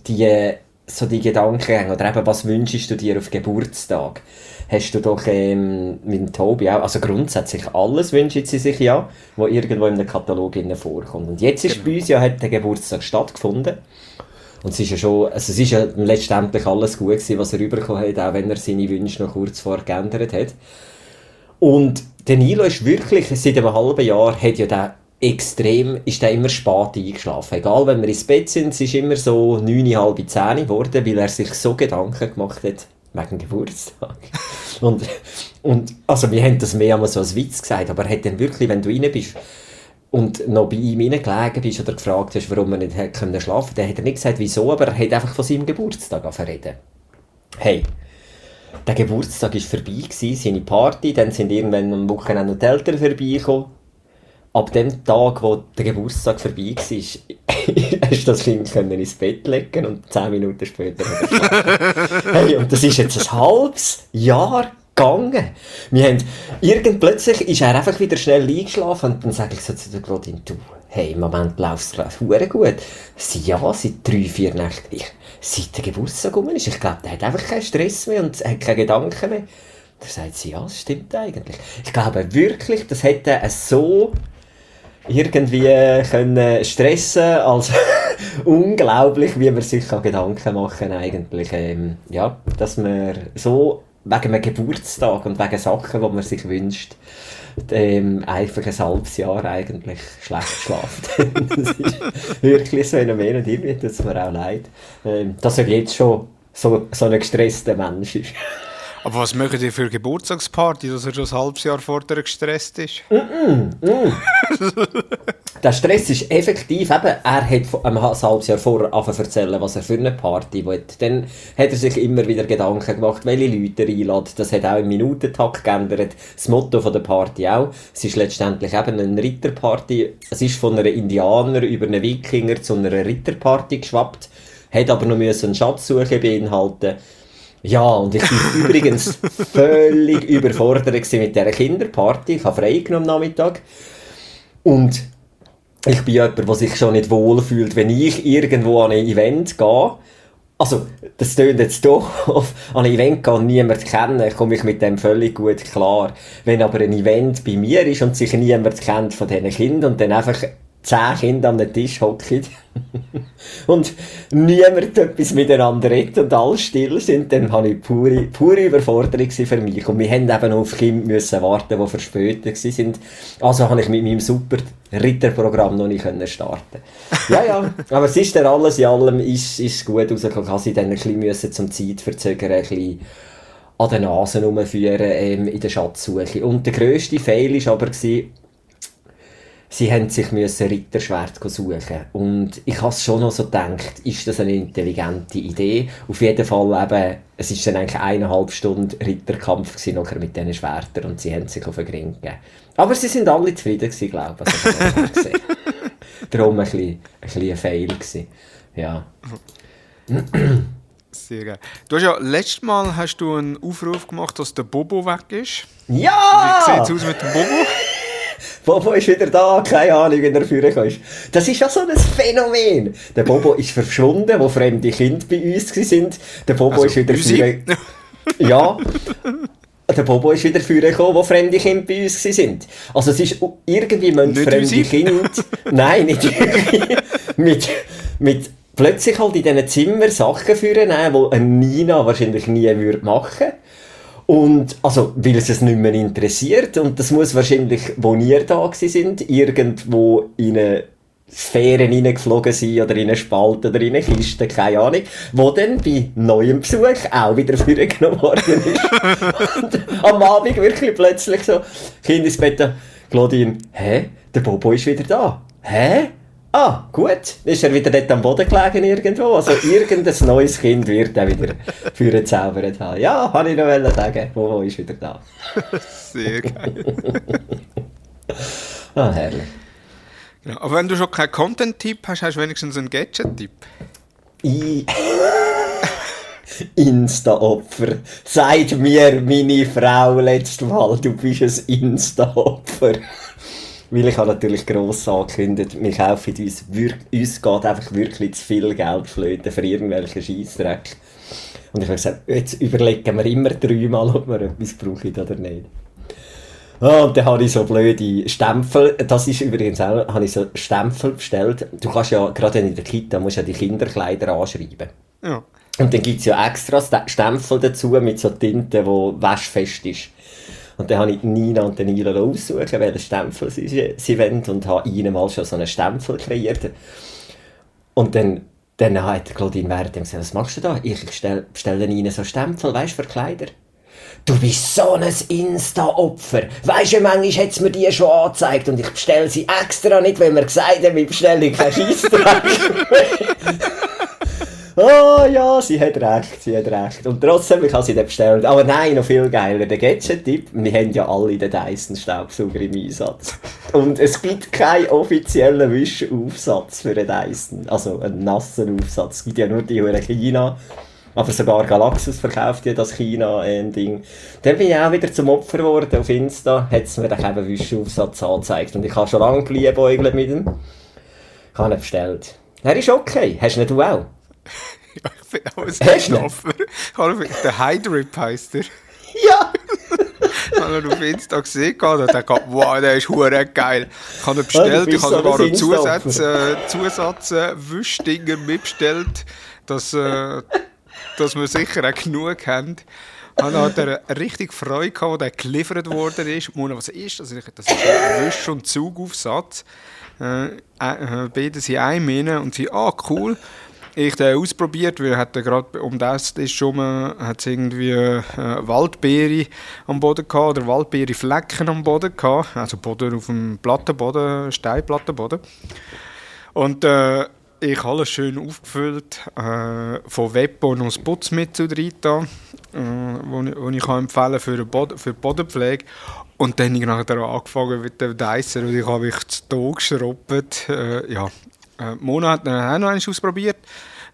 Die äh, so die Gedanken oder eben, was wünschst du dir auf Geburtstag? Hast du doch ähm, mit dem Tobi auch, also grundsätzlich alles wünschen sie sich ja, wo irgendwo in einem Katalog vorkommt. Und jetzt ist genau. bei uns ja, hat der Geburtstag stattgefunden. Und es ist ja schon, also es ist ja letztendlich alles gut gewesen, was er bekommen hat, auch wenn er seine Wünsche noch kurz vorher geändert hat. Und der Nilo ist wirklich, seit einem halben Jahr, hat ja der extrem, ist er immer spät eingeschlafen. Egal, wenn wir ins Bett sind, es ist immer so neun, halb zehn geworden, weil er sich so Gedanken gemacht hat, wegen Geburtstag. und, und, also wir haben das mehr einmal so als Witz gesagt, aber er hat dann wirklich, wenn du rein bist, und noch bei ihm gelegen bist oder gefragt hast, warum er nicht schlafen konnte, dann hat er nicht gesagt, wieso, aber er hat einfach von seinem Geburtstag reden. Hey, der Geburtstag war vorbei, gewesen, seine Party, dann sind irgendwann am Wochenende die Eltern vorbeigekommen, ab dem Tag, wo der Geburtstag vorbei war, hast du das Kind ins Bett legen und zehn Minuten später hey, Und das ist jetzt ein halbes Jahr gegangen. Wir haben, irgend plötzlich ist er einfach wieder schnell eingeschlafen und dann sage ich so zu der Claudine, du, hey, im Moment läuft es gut. Sie, ja, seit drei, vier Nächten. Ich, seit der Geburtstag rum ist, ich glaube, der hat einfach keinen Stress mehr und hat keine Gedanken mehr. Da sagt sie, ja, das stimmt eigentlich. Ich glaube wirklich, das hätte so irgendwie können stressen also unglaublich, wie man sich Gedanken machen eigentlich, ähm, ja, dass man so wegen einem Geburtstag und wegen Sachen, die man sich wünscht, ähm, einfach ein halbes Jahr eigentlich schlecht schlaft. das ist wirklich ein Phänomen und irgendwie tut es mir auch leid, ähm, dass er jetzt schon so, so ein gestresster Mensch ist. Aber was machen die für Geburtstagsparty, dass er schon ein halbes Jahr vorher gestresst ist? Mm -mm, mm. der Stress ist effektiv, eben, er hat ein halbes Jahr vorher angefangen erzählen, was er für eine Party will. Dann hat er sich immer wieder Gedanken gemacht, welche Leute er einlädt. Das hat auch im Minutentakt geändert. Das Motto von der Party auch. Es ist letztendlich eben eine Ritterparty. Es ist von einer Indianer über einen Wikinger zu einer Ritterparty geschwappt. Hat aber noch eine Schatzsuche beinhalten ja, und ich war übrigens völlig überfordert mit dieser Kinderparty. Ich habe frei genommen am Nachmittag. Und ich bin jemand, der sich schon nicht wohlfühlt, wenn ich irgendwo an ein Event gehe. Also, das tönt jetzt doch, an ein Event und niemand kennen, komme ich mit dem völlig gut klar. Wenn aber ein Event bei mir ist und sich niemand kennt von diesen Kindern und dann einfach zehn Kinder an den Tisch hocken und niemand etwas miteinander redet und alle still sind, dann habe ich pure, pure Überforderung für mich. Und wir haben eben auf Kinder warten, die verspätet sind. Also habe ich mit meinem super Ritterprogramm noch nicht starten. Ja, ja, aber es ist dann alles in allem ist, ist gut rausgekommen. Ich musste dann ein bisschen zum Zeitverzögern ein bisschen an den Nasen herumführen ähm, in der Schatzsuche. Und der grösste Fail war aber, sie haben sich müssen Ritterschwert suchen und ich habe schon noch so gedacht, ist das eine intelligente Idee? Auf jeden Fall eben, es ist dann eigentlich eineinhalb Stunden Ritterkampf gewesen, nachher mit diesen Schwertern und sie haben sich auf den Ring gegeben. Aber sie sind alle zufrieden gewesen, glaube ich. Also, Darum ein bisschen, ein bisschen ein Fail gewesen. Ja. Sehr geil. Du hast ja, letztes Mal hast du einen Aufruf gemacht, dass der Bobo weg ist. Ja! Wie sieht es aus mit dem Bobo? Bobo ist wieder da, keine Ahnung, wie er führen ist. Das ist ja so ein Phänomen. Der Bobo ist verschwunden, wo fremde Kinder bei uns sind. Der Bobo also, ist wieder führen. Ja. der Bobo ist wieder vorgekommen, wo fremde Kinder bei uns waren. Also es ist irgendwie müssen fremde? Kinder, nein, nicht irgendwie, mit, mit plötzlich halt in diesen Zimmern Sachen führen, die Nina wahrscheinlich nie würde machen und, also, weil es es nicht mehr interessiert. Und das muss wahrscheinlich, wo ihr da sind, irgendwo in eine Sphäre reingeflogen sein oder in eine Spalte oder in eine Kiste, keine Ahnung, wo dann bei neuem Besuch auch wieder vorgenommen worden ist. und am Abend wirklich plötzlich so, Kind ins Bett, Claudine, hä? Der Bobo ist wieder da. Hä? Ah, gut. Ist er wieder dort am Boden gelegen irgendwo? Also irgendein neues Kind wird er wieder für gezaubert haben. Ja, habe ich noch sagen. Bobo ist wieder da. Sehr geil. Ah, herrlich. Genau. Aber wenn du schon keinen Content-Tipp hast, hast du wenigstens einen Gadget-Tipp. I Insta-Opfer. Sagt mir meine Frau letztes Mal, du bist ein Insta-Opfer. Weil ich habe natürlich gross angekündigt, wir kaufen uns, wir- uns geht einfach wirklich zu viel Geld flöten für irgendwelche Scheissdreck. Und ich habe gesagt, jetzt überlegen wir immer dreimal, ob wir etwas brauchen oder nicht. Ah, und dann habe ich so blöde Stempel, das ist übrigens auch, habe ich so Stempel bestellt. Du kannst ja, gerade in der Kita, musst ja die Kinderkleider anschreiben. Ja. Und dann gibt es ja extra Stempel dazu mit so Tinte, die waschfest ist. Und dann habe ich Nina und den Nila aussuchen, welchen Stempel sie, sie wollen und habe ihnen mal schon so einen Stempel kreiert. Und dann, dann hat Claudine dem gesagt, was machst du da? Ich stell, bestelle ihnen so Stempel, weißt du, für Kleider. Du bist so ein Insta-Opfer. Weisst du, manchmal hat es mir die schon angezeigt und ich bestelle sie extra nicht, weil mir gesagt haben, ich bestelle keinen Scheissdreck. Oh ja, sie hat recht, sie hat recht. Und trotzdem, ich habe sie dann bestellt. Aber nein, noch viel geiler, der Gadget-Tipp. Wir haben ja alle den Dyson-Staubsauger im Einsatz. Und es gibt keinen offiziellen Wischaufsatz für den Dyson. Also einen nassen Aufsatz. Es gibt ja nur die in China. Aber sogar Galaxus verkauft ja das China-Ding. Dann bin ich auch wieder zum Opfer geworden auf Insta. Hat es mir dann eben Wischaufsatz angezeigt. Und ich habe schon lange geliebäugelt mit ihm. Ich habe ihn bestellt. Er ist okay. Hast du nicht du auch? Ja, ich bin auch ein. Hallo, Der Hydrip heisst er. Ja! Ich habe ihn auf Insta gesehen und dachte, wow, der ist hure geil. Ich habe ihn bestellt, ich habe so sogar ein noch Zusatz, äh, Zusatz äh, mitbestellt, dass, äh, dass wir sicher auch genug haben. Und dann hat er richtig Freude gehabt, als der geliefert worden ist. Mona, was ist das? Ich- Das ist ein Wisch- und Zugaufsatz. Äh, äh, beide sind ein Mine und sie, ah, cool. Ich den ausprobiert, weil er hat gerade um das ist schon hat irgendwie äh, Waldbeere am Boden gehabt oder Waldbeereflecken am Boden gehabt, also Boden auf dem Plattenboden, Steinplattenboden. Und äh, ich habe alles schön aufgefüllt, äh, von Webbo noch das Putzmittel da, äh, wo, ich- wo ich kann empfehlen für, den Boden, für die Bodenpflege. Und dann habe ich nachher angefangen mit dem Dyson und ich habe mich zu geschrubbt. Äh, ja. Äh, Mona hat dann auch noch ausprobiert.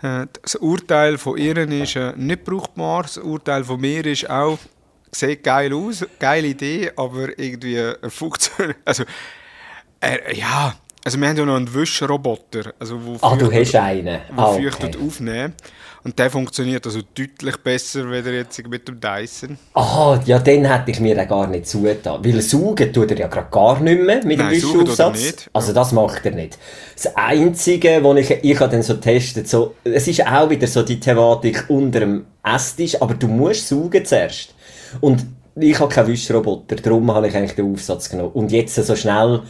Äh, das Urteil von ihr ist äh, nicht brauchbar, das Urteil von mir ist auch, sieht geil aus, geile Idee, aber irgendwie äh, funktioniert, also äh, ja, also wir haben ja noch einen Wischroboter, also wo Ah, du hast einen. Ah, okay. aufnehmen. Und der funktioniert also deutlich besser, als jetzt mit dem Dyson. Ah, ja, dann hätte ich mir den gar nicht zugetan. Weil saugen tut er ja gerade gar nicht mehr mit dem Wischaufsatz. Also das macht er nicht. Das Einzige, was ich, ich habe dann so getestet, so, es ist auch wieder so die Thematik unter dem Esstisch, aber du musst saugen zuerst. Und ich habe keinen Wischroboter, darum habe ich eigentlich den Aufsatz genommen. Und jetzt so schnell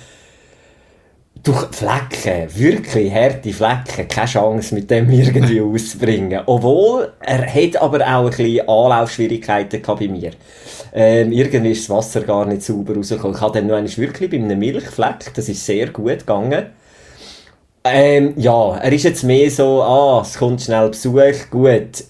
durch Flecken, wirklich harte Flecken, keine Chance mit dem irgendwie auszubringen. Obwohl, er hat aber auch ein bisschen Anlaufschwierigkeiten bei mir. Ähm, irgendwie ist das Wasser gar nicht sauber rausgekommen. Ich hatte dann noch wirklich bei einem Milchfleck, das ist sehr gut gegangen. Ähm, ja, er ist jetzt mehr so, ah, es kommt schnell Besuch, gut.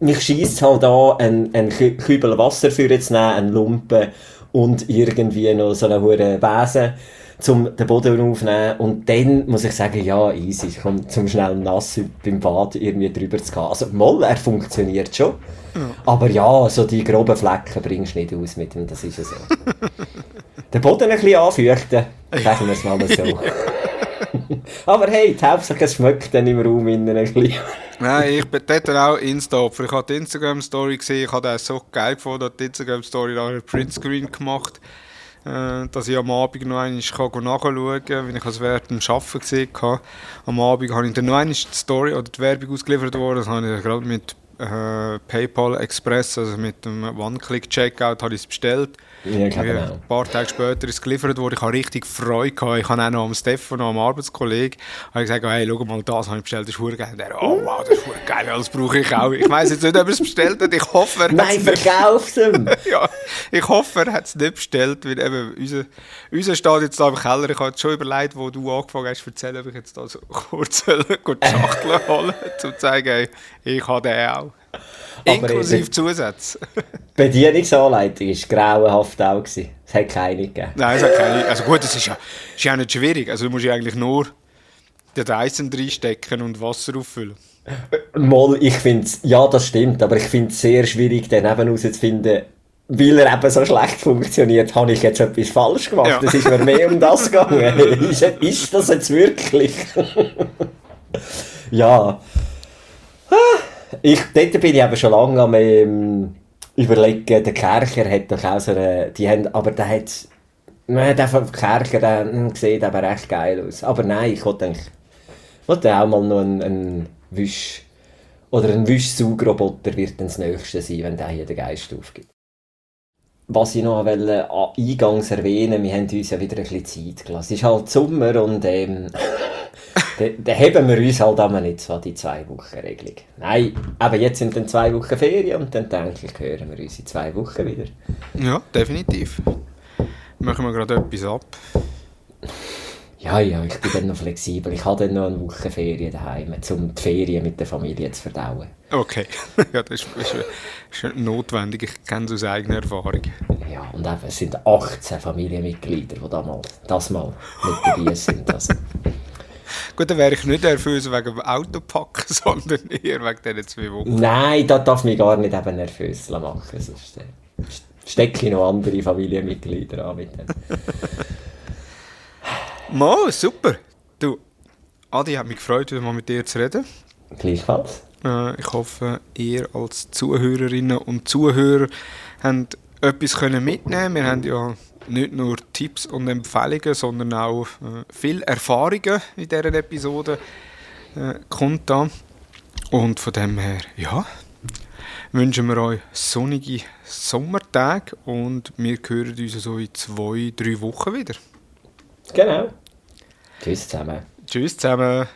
Mich schießt halt an, einen, einen Kü- Kübel Wasser für jetzt nehmen, einen Lumpen und irgendwie noch so einen hohen Besen zum den Boden aufnehmen und dann muss ich sagen, ja, easy, ich komme zum schnell nass beim Bad irgendwie drüber zu gehen. Also, moll, er funktioniert schon. Aber ja, so die groben Flecken bringst du nicht aus mit ihm, das ist ja so. den Boden ein bisschen anfeuchten, sagen wir es mal so. Aber hey, die Hauptsache es schmeckt dann im Raum innen ein bisschen. Nein, ich bin dort auch Insta-Opfer. Ich habe die Instagram-Story gesehen, ich habe das so geil gefunden, die Instagram-Story nachher Printscreen gemacht, äh, dass ich am Abend noch einmal nachschauen kann, wie ich es während dem Arbeiten gesehen habe. Am Abend habe ich dann noch einmal die Story oder die Werbung ausgeliefert worden, das habe ich gerade mit äh, PayPal Express, also mit dem One-Click-Checkout, habe ich es bestellt. Ja, genau. ein paar Tage später ist es geliefert worden. Ich habe richtig Freude gehabt. Ich habe auch noch am Stefan, am Arbeitskollegen, habe ich gesagt, hey, schau mal, das habe ich bestellt, das ist geil. Und er, oh wow, das ist geil, das brauche ich auch. Ich weiss jetzt nicht, ob er es bestellt hat. Ich hoffe, er hat Nein, verkauf's ihm! ja, ich hoffe, er hat es nicht bestellt, weil eben unser, unser steht jetzt da im Keller. Ich habe jetzt schon überlegt, wo du angefangen hast zu erzählen, ob ich jetzt da so kurz soll, die Schachtel holen um zu zeigen, hey, ich habe den auch. Inklusive Zusatz. Die Bedienungsanleitung war grauenhaft auch. gewesen. Es hat keine gegeben. Nein, es hat keine. Also gut, das ist ja, ist ja auch nicht schwierig. Also du musst ja eigentlich nur den Dyson reinstecken und Wasser auffüllen. Mal, ich finde es, ja, das stimmt, aber ich finde es sehr schwierig, dann eben herauszufinden, weil er eben so schlecht funktioniert, habe ich jetzt etwas falsch gemacht. Ja. Es ist mir mehr um das gegangen. ist, ist das jetzt wirklich? ja. Ah, Ich, dort bin ich eben schon lange am ähm, überlegen, der Kercher hat doch auch so eine, die haben, aber der hat, nein, der vom Kercher, der sieht aber recht geil aus. Aber nein, ich wollte eigentlich, ich wollte auch mal noch einen, einen Wisch, oder ein Wischsaugroboter wird dann das Nächste sein, wenn der hier den Geist aufgibt. Was ich noch wollte, an eingangs erwähnen, wir haben uns ja wieder ein bisschen Zeit gelassen. Es ist halt Sommer und ähm, dann da heben wir uns halt einmal nicht an die zwei Wochen Regelung. Nein, aber jetzt sind dann zwei Wochen Ferien und dann denke ich, hören wir uns in zwei Wochen wieder. Ja, definitiv. Machen wir gerade etwas ab. Ja, ja, ich bin dann noch flexibel. Ich habe dann noch eine Woche Ferien daheim, um die Ferien mit der Familie zu verdauen. Okay. ja, das ist, ist, ist notwendig. Ich kenne es aus eigener Erfahrung. Ja, und eben, es sind 18 Familienmitglieder, die da mal, das mal mit dabei sind. Also, Gut, dann wäre ich nicht nervös wegen dem Autopacken, sondern eher wegen diesen zwei Wochen. nein, das darf mich gar nicht eben nervös machen. Sonst äh, stecke ich noch andere Familienmitglieder an mit denen. Mo, super. Du, Adi, hat mich gefreut, wieder mal mit dir zu reden. Gleichfalls. Äh, ich hoffe, ihr als Zuhörerinnen und Zuhörer habt etwas können mitnehmen. Wir haben ja nicht nur Tipps und Empfehlungen, sondern auch äh, viel Erfahrungen in dieser Episode äh, kundtan. Und von dem her, ja, wünschen wir euch sonnige Sommertage und wir hören uns so in zwei, drei Wochen wieder. Genau. Tschüss zusammen. Tschüss zusammen.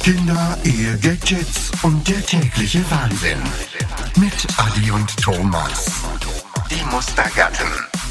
Kinder, Ehe, Gadgets und der tägliche Wahnsinn. Mit Adi und Thomas. Die Mustergatten.